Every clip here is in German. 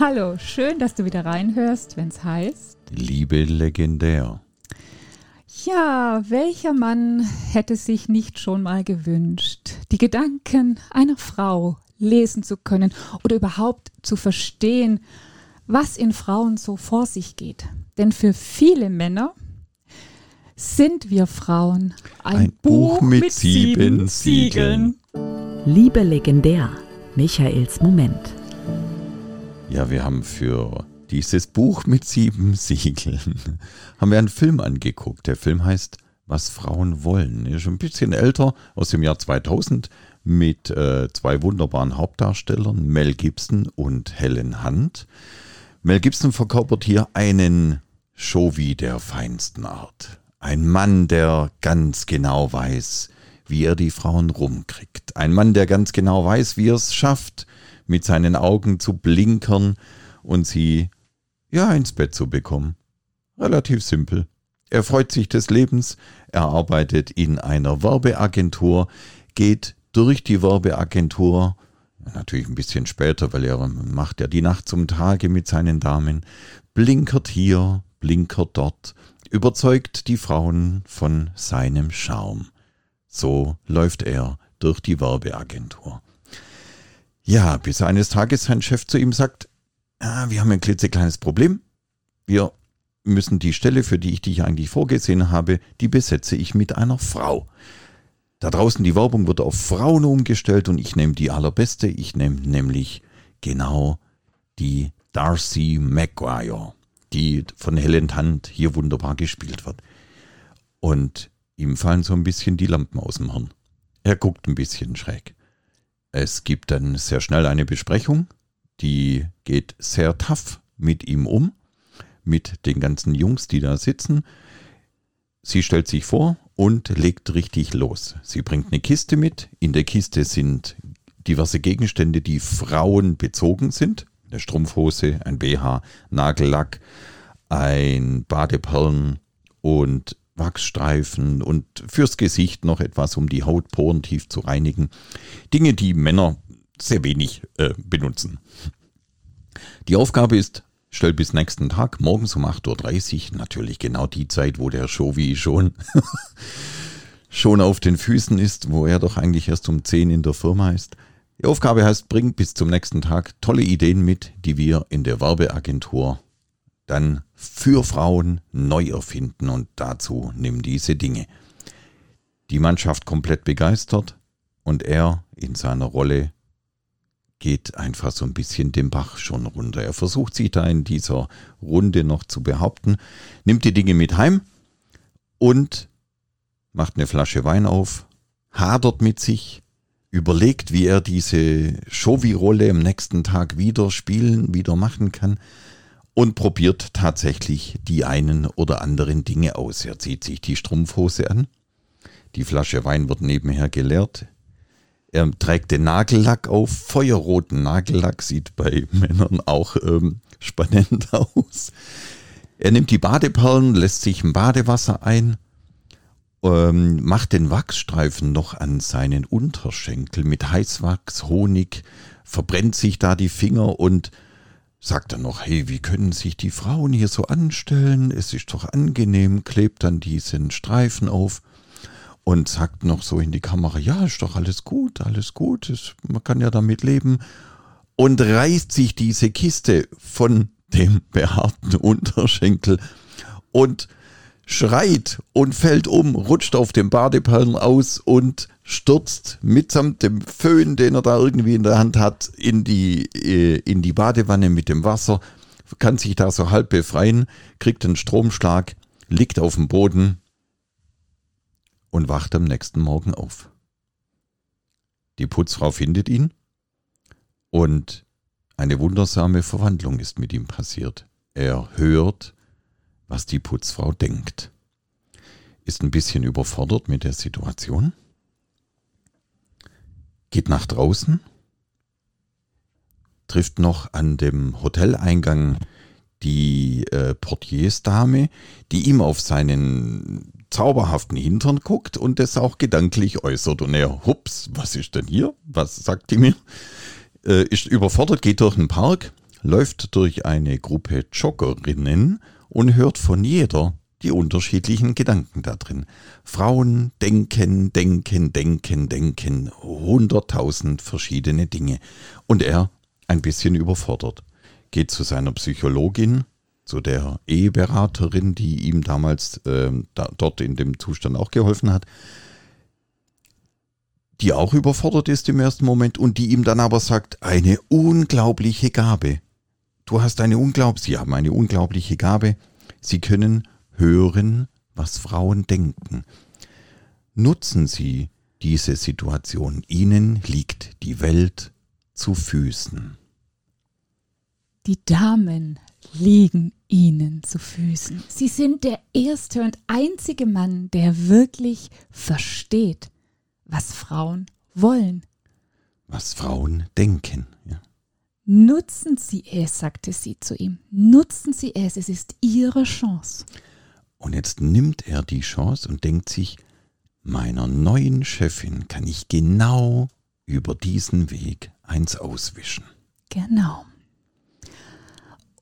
Hallo, schön, dass du wieder reinhörst, wenn es heißt. Liebe legendär. Ja, welcher Mann hätte sich nicht schon mal gewünscht, die Gedanken einer Frau lesen zu können oder überhaupt zu verstehen, was in Frauen so vor sich geht? Denn für viele Männer sind wir Frauen ein, ein Buch, Buch, mit, mit sieben, sieben Siegeln. Liebe legendär, Michaels Moment. Ja, wir haben für dieses Buch mit sieben Siegeln haben wir einen Film angeguckt. Der Film heißt Was Frauen wollen. Er ist schon ein bisschen älter, aus dem Jahr 2000, mit äh, zwei wunderbaren Hauptdarstellern, Mel Gibson und Helen Hunt. Mel Gibson verkörpert hier einen Showy der feinsten Art. Ein Mann, der ganz genau weiß, wie er die Frauen rumkriegt. Ein Mann, der ganz genau weiß, wie er es schafft, mit seinen Augen zu blinkern und sie ja ins Bett zu bekommen. Relativ simpel. Er freut sich des Lebens, er arbeitet in einer Werbeagentur, geht durch die Werbeagentur, natürlich ein bisschen später, weil er macht ja die Nacht zum Tage mit seinen Damen, blinkert hier, blinkert dort, überzeugt die Frauen von seinem Charme. So läuft er durch die Werbeagentur. Ja, bis eines Tages sein Chef zu ihm sagt, ah, wir haben ein klitzekleines Problem. Wir müssen die Stelle, für die ich dich eigentlich vorgesehen habe, die besetze ich mit einer Frau. Da draußen die Werbung wird auf Frauen umgestellt und ich nehme die allerbeste. Ich nehme nämlich genau die Darcy Maguire, die von Helen Hunt hier wunderbar gespielt wird. Und ihm fallen so ein bisschen die Lampen aus dem Hirn. Er guckt ein bisschen schräg. Es gibt dann sehr schnell eine Besprechung, die geht sehr tough mit ihm um, mit den ganzen Jungs, die da sitzen. Sie stellt sich vor und legt richtig los. Sie bringt eine Kiste mit. In der Kiste sind diverse Gegenstände, die Frauen bezogen sind. Eine Strumpfhose, ein BH, Nagellack, ein Badeperlen und Wachsstreifen und fürs Gesicht noch etwas, um die Hautporen tief zu reinigen. Dinge, die Männer sehr wenig äh, benutzen. Die Aufgabe ist, stell bis nächsten Tag morgens um 8.30 Uhr, natürlich genau die Zeit, wo der Shovi schon, schon auf den Füßen ist, wo er doch eigentlich erst um 10 in der Firma ist. Die Aufgabe heißt, bring bis zum nächsten Tag tolle Ideen mit, die wir in der Werbeagentur dann für Frauen neu erfinden und dazu nimm diese Dinge. Die Mannschaft komplett begeistert und er in seiner Rolle geht einfach so ein bisschen den Bach schon runter. Er versucht sich da in dieser Runde noch zu behaupten, nimmt die Dinge mit heim und macht eine Flasche Wein auf, hadert mit sich, überlegt, wie er diese Showy-Rolle am nächsten Tag wieder spielen, wieder machen kann und probiert tatsächlich die einen oder anderen Dinge aus. Er zieht sich die Strumpfhose an, die Flasche Wein wird nebenher geleert, er trägt den Nagellack auf, feuerroten Nagellack sieht bei Männern auch ähm, spannend aus. Er nimmt die Badeperlen, lässt sich im Badewasser ein, ähm, macht den Wachsstreifen noch an seinen Unterschenkel mit Heißwachs, Honig, verbrennt sich da die Finger und sagt dann noch, hey, wie können sich die Frauen hier so anstellen? Es ist doch angenehm, klebt dann diesen Streifen auf und sagt noch so in die Kamera, ja, ist doch alles gut, alles gut, ist, man kann ja damit leben. Und reißt sich diese Kiste von dem behaarten Unterschenkel und schreit und fällt um, rutscht auf dem Badeperlen aus und stürzt mitsamt dem Föhn, den er da irgendwie in der Hand hat, in die, äh, in die Badewanne mit dem Wasser, kann sich da so halb befreien, kriegt einen Stromschlag, liegt auf dem Boden und wacht am nächsten Morgen auf. Die Putzfrau findet ihn und eine wundersame Verwandlung ist mit ihm passiert. Er hört, was die Putzfrau denkt. Ist ein bisschen überfordert mit der Situation. Geht nach draußen. Trifft noch an dem Hoteleingang die äh, Portiersdame, die ihm auf seinen zauberhaften Hintern guckt und das auch gedanklich äußert. Und er, hups, was ist denn hier? Was sagt die mir? Äh, ist überfordert, geht durch den Park, läuft durch eine Gruppe Joggerinnen und hört von jeder die unterschiedlichen Gedanken da drin. Frauen denken, denken, denken, denken, hunderttausend verschiedene Dinge. Und er ein bisschen überfordert. Geht zu seiner Psychologin, zu der Eheberaterin, die ihm damals äh, da, dort in dem Zustand auch geholfen hat, die auch überfordert ist im ersten Moment und die ihm dann aber sagt, eine unglaubliche Gabe. Du hast eine unglaubliche, Sie haben eine unglaubliche Gabe. Sie können hören, was Frauen denken. Nutzen Sie diese Situation. Ihnen liegt die Welt zu Füßen. Die Damen liegen ihnen zu Füßen. Sie sind der erste und einzige Mann, der wirklich versteht, was Frauen wollen. Was Frauen denken. Nutzen Sie es, sagte sie zu ihm. Nutzen Sie es, es ist Ihre Chance. Und jetzt nimmt er die Chance und denkt sich, meiner neuen Chefin kann ich genau über diesen Weg eins auswischen. Genau.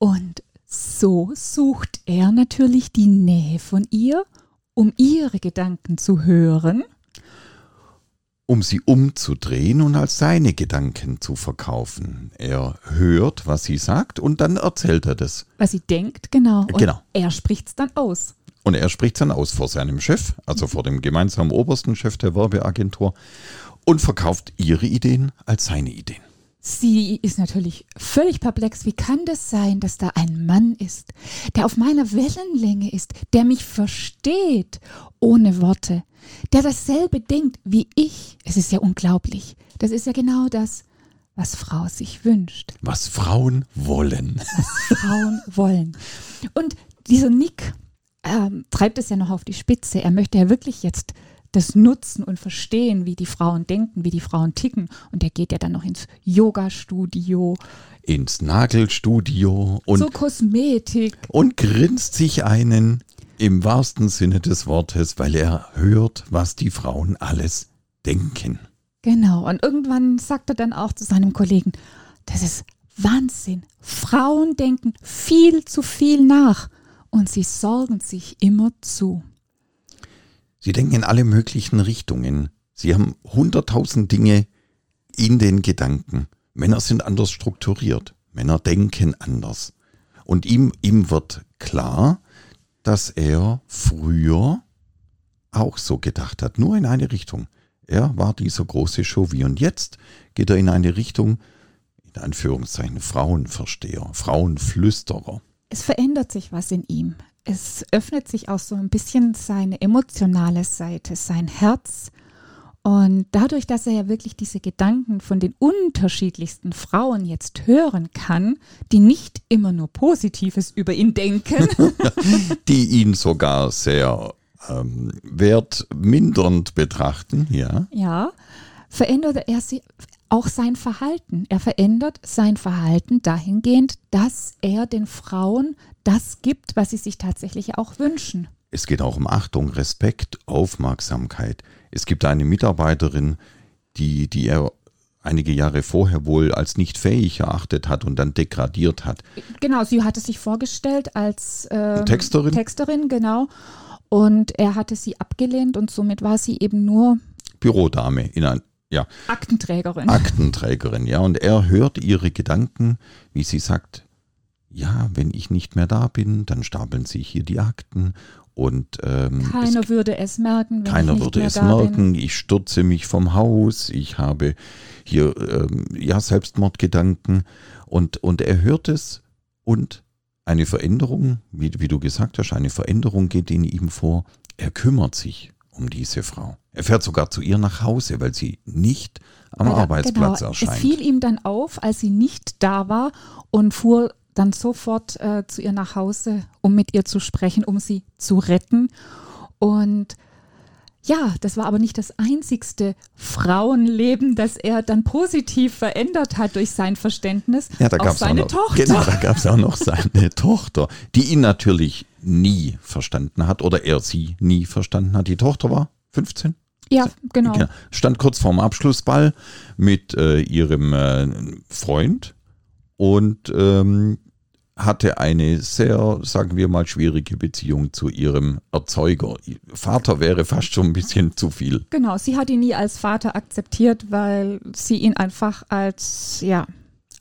Und so sucht er natürlich die Nähe von ihr, um ihre Gedanken zu hören. Um sie umzudrehen und als seine Gedanken zu verkaufen. Er hört, was sie sagt und dann erzählt er das. Was sie denkt, genau. Und Genau. er spricht es dann aus. Und er spricht dann aus vor seinem Chef, also vor dem gemeinsamen obersten Chef der Werbeagentur und verkauft ihre Ideen als seine Ideen. Sie ist natürlich völlig perplex. Wie kann das sein, dass da ein Mann ist, der auf meiner Wellenlänge ist, der mich versteht ohne Worte, der dasselbe denkt wie ich? Es ist ja unglaublich. Das ist ja genau das, was Frau sich wünscht, Was Frauen wollen. was Frauen wollen. Und dieser Nick ähm, treibt es ja noch auf die Spitze. Er möchte ja wirklich jetzt das nutzen und verstehen, wie die Frauen denken, wie die Frauen ticken. Und er geht ja dann noch ins Yoga-Studio, Ins Nagelstudio und, zur Kosmetik. und grinst sich einen im wahrsten Sinne des Wortes, weil er hört, was die Frauen alles denken. Genau. Und irgendwann sagt er dann auch zu seinem Kollegen, das ist Wahnsinn. Frauen denken viel zu viel nach und sie sorgen sich immer zu. Sie denken in alle möglichen Richtungen. Sie haben hunderttausend Dinge in den Gedanken. Männer sind anders strukturiert. Männer denken anders. Und ihm, ihm wird klar, dass er früher auch so gedacht hat, nur in eine Richtung. Er war dieser große Chauvi und jetzt geht er in eine Richtung, in Anführungszeichen, Frauenversteher, Frauenflüsterer. Es verändert sich was in ihm. Es öffnet sich auch so ein bisschen seine emotionale Seite, sein Herz. Und dadurch, dass er ja wirklich diese Gedanken von den unterschiedlichsten Frauen jetzt hören kann, die nicht immer nur Positives über ihn denken, die ihn sogar sehr ähm, wertmindernd betrachten, ja. ja, verändert er sie auch sein Verhalten. Er verändert sein Verhalten dahingehend, dass er den Frauen das gibt, was sie sich tatsächlich auch wünschen. Es geht auch um Achtung, Respekt, Aufmerksamkeit. Es gibt eine Mitarbeiterin, die, die er einige Jahre vorher wohl als nicht fähig erachtet hat und dann degradiert hat. Genau, sie hatte sich vorgestellt als ähm, Texterin? Texterin, genau. Und er hatte sie abgelehnt und somit war sie eben nur Bürodame in ein, ja, Aktenträgerin. Aktenträgerin, ja. Und er hört ihre Gedanken, wie sie sagt, ja, wenn ich nicht mehr da bin, dann stapeln sich hier die Akten und ähm, Keiner es, würde es merken, keiner würde es merken. Ich stürze mich vom Haus, ich habe hier ähm, ja Selbstmordgedanken und, und er hört es und eine Veränderung, wie, wie du gesagt hast, eine Veränderung geht in ihm vor. Er kümmert sich um diese Frau. Er fährt sogar zu ihr nach Hause, weil sie nicht am er- Arbeitsplatz genau, erscheint. Es fiel ihm dann auf, als sie nicht da war und fuhr dann sofort äh, zu ihr nach Hause, um mit ihr zu sprechen, um sie zu retten. Und ja, das war aber nicht das einzigste Frauenleben, das er dann positiv verändert hat durch sein Verständnis. Ja, da gab es seine auch noch, Tochter. Genau, da gab es auch noch seine Tochter, die ihn natürlich nie verstanden hat oder er sie nie verstanden hat. Die Tochter war 15? Ja, genau. Ja, stand kurz vorm Abschlussball mit äh, ihrem äh, Freund und ähm, hatte eine sehr, sagen wir mal, schwierige Beziehung zu ihrem Erzeuger. Vater wäre fast schon ein bisschen zu viel. Genau, sie hat ihn nie als Vater akzeptiert, weil sie ihn einfach als, ja,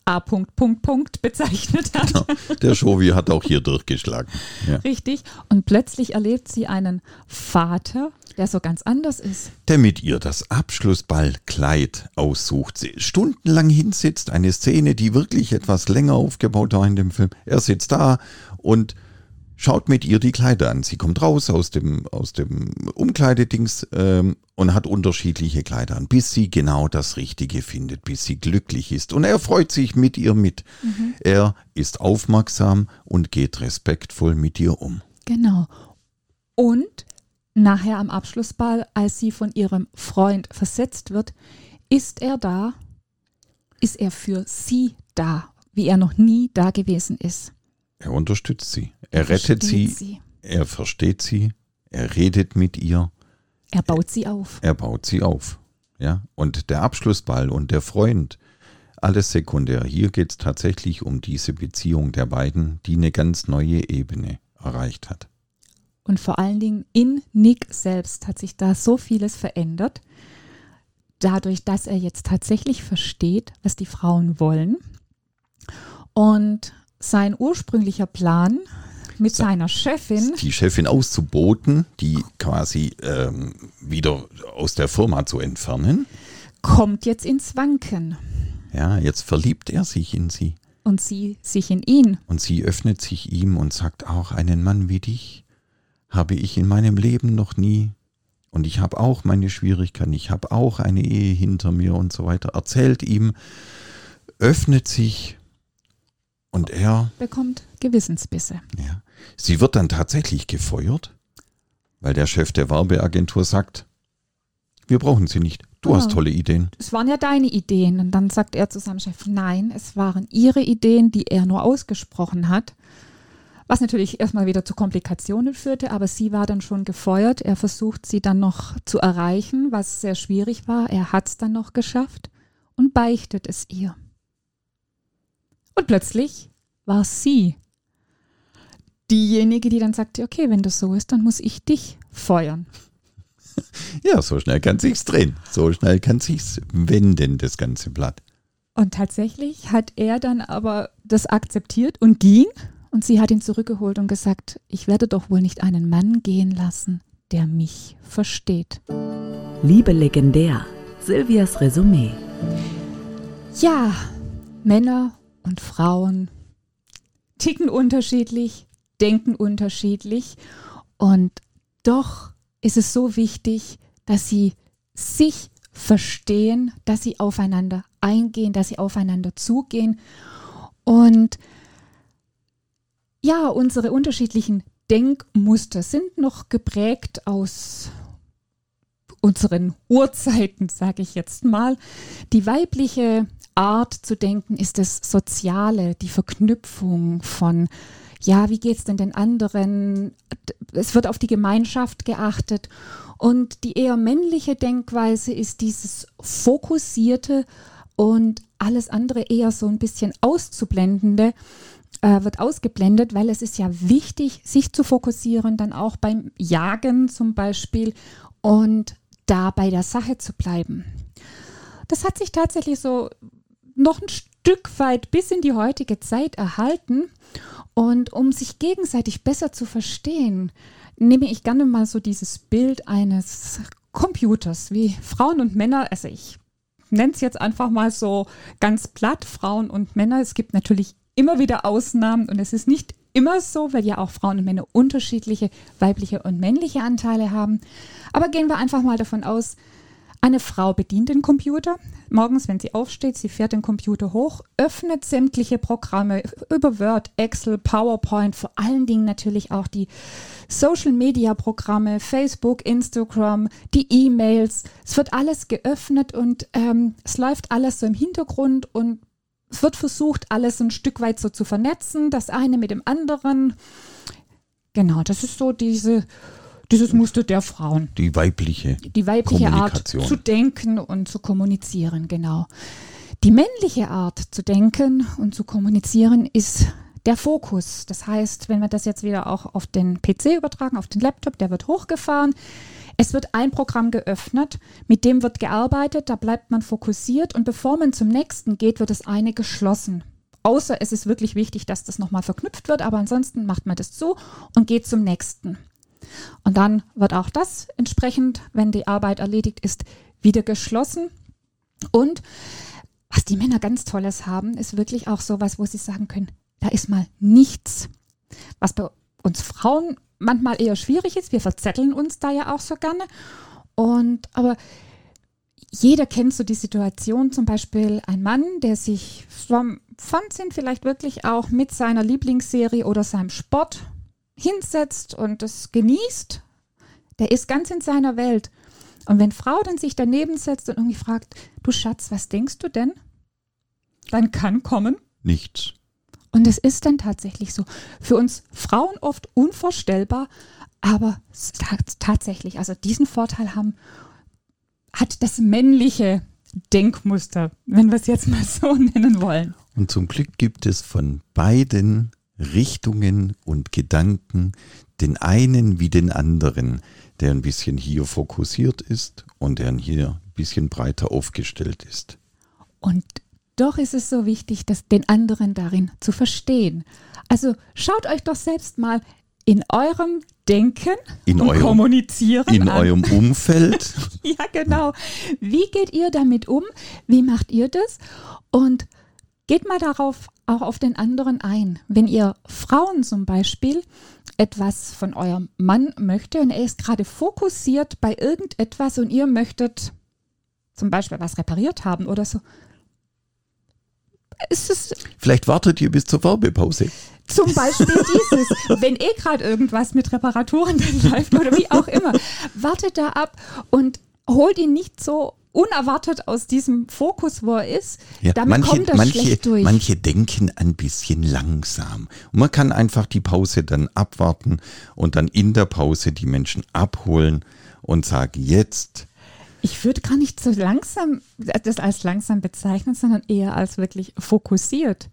A. Punkt, Punkt, Punkt bezeichnet hat. Genau. Der Shovi hat auch hier durchgeschlagen. Ja. Richtig. Und plötzlich erlebt sie einen Vater, der so ganz anders ist. Der mit ihr das Abschlussballkleid aussucht. Sie stundenlang hinsitzt. Eine Szene, die wirklich etwas länger aufgebaut war in dem Film. Er sitzt da und schaut mit ihr die Kleider an. Sie kommt raus aus dem, aus dem Umkleidedings ähm, und hat unterschiedliche Kleider an, bis sie genau das Richtige findet, bis sie glücklich ist. Und er freut sich mit ihr mit. Mhm. Er ist aufmerksam und geht respektvoll mit ihr um. Genau. Und nachher am Abschlussball, als sie von ihrem Freund versetzt wird, ist er da, ist er für sie da, wie er noch nie da gewesen ist. Er unterstützt sie. Er, er rettet sie, sie. Er versteht sie. Er redet mit ihr. Er baut sie auf. Er baut sie auf. Ja. Und der Abschlussball und der Freund, alles sekundär. Hier geht es tatsächlich um diese Beziehung der beiden, die eine ganz neue Ebene erreicht hat. Und vor allen Dingen in Nick selbst hat sich da so vieles verändert. Dadurch, dass er jetzt tatsächlich versteht, was die Frauen wollen. Und sein ursprünglicher Plan mit so, seiner Chefin. Die Chefin auszuboten, die quasi ähm, wieder aus der Firma zu entfernen. Kommt jetzt ins Wanken. Ja, jetzt verliebt er sich in sie. Und sie sich in ihn. Und sie öffnet sich ihm und sagt auch, einen Mann wie dich habe ich in meinem Leben noch nie. Und ich habe auch meine Schwierigkeiten, ich habe auch eine Ehe hinter mir und so weiter. Erzählt ihm, öffnet sich und er bekommt Gewissensbisse. Ja. Sie wird dann tatsächlich gefeuert, weil der Chef der Werbeagentur sagt, wir brauchen sie nicht. Du oh, hast tolle Ideen. Es waren ja deine Ideen. Und dann sagt er zu seinem Chef, nein, es waren ihre Ideen, die er nur ausgesprochen hat. Was natürlich erstmal wieder zu Komplikationen führte, aber sie war dann schon gefeuert. Er versucht sie dann noch zu erreichen, was sehr schwierig war. Er hat es dann noch geschafft und beichtet es ihr. Und plötzlich war sie diejenige, die dann sagte, okay, wenn das so ist, dann muss ich dich feuern. Ja, so schnell kann sich's drehen. So schnell kann sich's wenden, das ganze Blatt. Und tatsächlich hat er dann aber das akzeptiert und ging. Und sie hat ihn zurückgeholt und gesagt, ich werde doch wohl nicht einen Mann gehen lassen, der mich versteht. Liebe legendär, Silvias Resümee. Ja, Männer und Frauen ticken unterschiedlich, denken unterschiedlich und doch ist es so wichtig, dass sie sich verstehen, dass sie aufeinander eingehen, dass sie aufeinander zugehen und ja, unsere unterschiedlichen Denkmuster sind noch geprägt aus unseren Urzeiten, sage ich jetzt mal. Die weibliche Art zu denken ist das Soziale, die Verknüpfung von, ja, wie geht es denn den anderen? Es wird auf die Gemeinschaft geachtet. Und die eher männliche Denkweise ist dieses Fokussierte und alles andere eher so ein bisschen auszublendende äh, wird ausgeblendet, weil es ist ja wichtig, sich zu fokussieren, dann auch beim Jagen zum Beispiel und da bei der Sache zu bleiben. Das hat sich tatsächlich so noch ein Stück weit bis in die heutige Zeit erhalten. Und um sich gegenseitig besser zu verstehen, nehme ich gerne mal so dieses Bild eines Computers, wie Frauen und Männer, also ich nenne es jetzt einfach mal so ganz platt, Frauen und Männer. Es gibt natürlich immer wieder Ausnahmen und es ist nicht immer so, weil ja auch Frauen und Männer unterschiedliche weibliche und männliche Anteile haben. Aber gehen wir einfach mal davon aus, Eine Frau bedient den Computer. Morgens, wenn sie aufsteht, sie fährt den Computer hoch, öffnet sämtliche Programme über Word, Excel, PowerPoint, vor allen Dingen natürlich auch die Social-Media-Programme, Facebook, Instagram, die E-Mails. Es wird alles geöffnet und ähm, es läuft alles so im Hintergrund und es wird versucht, alles ein Stück weit so zu vernetzen, das eine mit dem anderen. Genau, das ist so diese dieses Muster der Frauen. Die weibliche. Die weibliche Art zu denken und zu kommunizieren, genau. Die männliche Art zu denken und zu kommunizieren ist der Fokus. Das heißt, wenn wir das jetzt wieder auch auf den PC übertragen, auf den Laptop, der wird hochgefahren. Es wird ein Programm geöffnet, mit dem wird gearbeitet, da bleibt man fokussiert und bevor man zum nächsten geht, wird das eine geschlossen. Außer es ist wirklich wichtig, dass das nochmal verknüpft wird, aber ansonsten macht man das zu und geht zum nächsten. Und dann wird auch das entsprechend, wenn die Arbeit erledigt ist, wieder geschlossen. Und was die Männer ganz Tolles haben, ist wirklich auch sowas, wo sie sagen können, da ist mal nichts. Was bei uns Frauen manchmal eher schwierig ist. Wir verzetteln uns da ja auch so gerne. Und aber jeder kennt so die Situation, zum Beispiel ein Mann, der sich vom Fernsehen vielleicht wirklich auch mit seiner Lieblingsserie oder seinem Sport hinsetzt und es genießt, der ist ganz in seiner Welt. Und wenn Frau dann sich daneben setzt und irgendwie fragt, du Schatz, was denkst du denn? Dann kann kommen nichts. Und es ist dann tatsächlich so. Für uns Frauen oft unvorstellbar, aber tatsächlich, also diesen Vorteil haben, hat das männliche Denkmuster, wenn wir es jetzt mal so nennen wollen. Und zum Glück gibt es von beiden Richtungen und Gedanken, den einen wie den anderen, der ein bisschen hier fokussiert ist und der hier ein bisschen breiter aufgestellt ist. Und doch ist es so wichtig, das den anderen darin zu verstehen. Also schaut euch doch selbst mal in eurem Denken in und eurem, Kommunizieren in an. eurem Umfeld. ja, genau. Wie geht ihr damit um? Wie macht ihr das? Und geht mal darauf auch auf den anderen ein. Wenn ihr Frauen zum Beispiel etwas von eurem Mann möchte und er ist gerade fokussiert bei irgendetwas und ihr möchtet zum Beispiel was repariert haben oder so. Ist es Vielleicht wartet ihr bis zur Werbepause. Zum Beispiel dieses, wenn eh gerade irgendwas mit Reparaturen läuft oder wie auch immer, wartet da ab und holt ihn nicht so unerwartet aus diesem Fokus, wo er ist, Ja, damit manche, kommt er manche, schlecht durch. manche denken ein bisschen langsam. Und man kann einfach die Pause dann abwarten und dann in der Pause die Menschen abholen und sagen, jetzt Ich würde gar nicht so langsam das als langsam bezeichnen, sondern eher als wirklich fokussiert.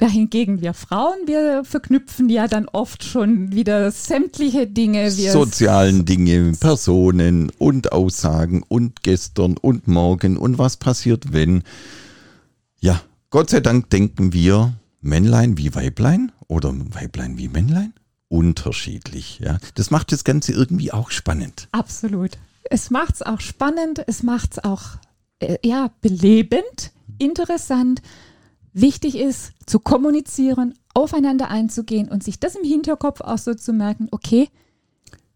Dahingegen wir Frauen, wir verknüpfen ja dann oft schon wieder sämtliche Dinge. Sozialen Dinge, Personen und Aussagen und gestern und morgen und was passiert, wenn. Ja, Gott sei Dank denken wir Männlein wie Weiblein oder Weiblein wie Männlein unterschiedlich. Ja, das macht das Ganze irgendwie auch spannend. Absolut. Es macht es auch spannend, es macht es auch äh, ja, belebend, interessant. Wichtig ist, zu kommunizieren, aufeinander einzugehen und sich das im Hinterkopf auch so zu merken, okay,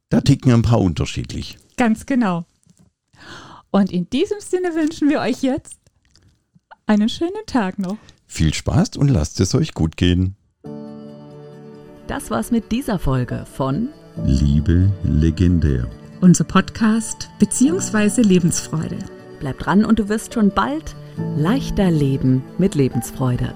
Da ticken ein paar unterschiedlich. ganz genau. Und in diesem Sinne wünschen wir euch jetzt einen schönen Tag noch. Viel Spaß und lasst es euch gut gehen. Das war's mit dieser Folge von Liebe legendär. Unser Podcast bzw. Lebensfreude. Bleib dran und du wirst schon bald Leichter Leben mit Lebensfreude.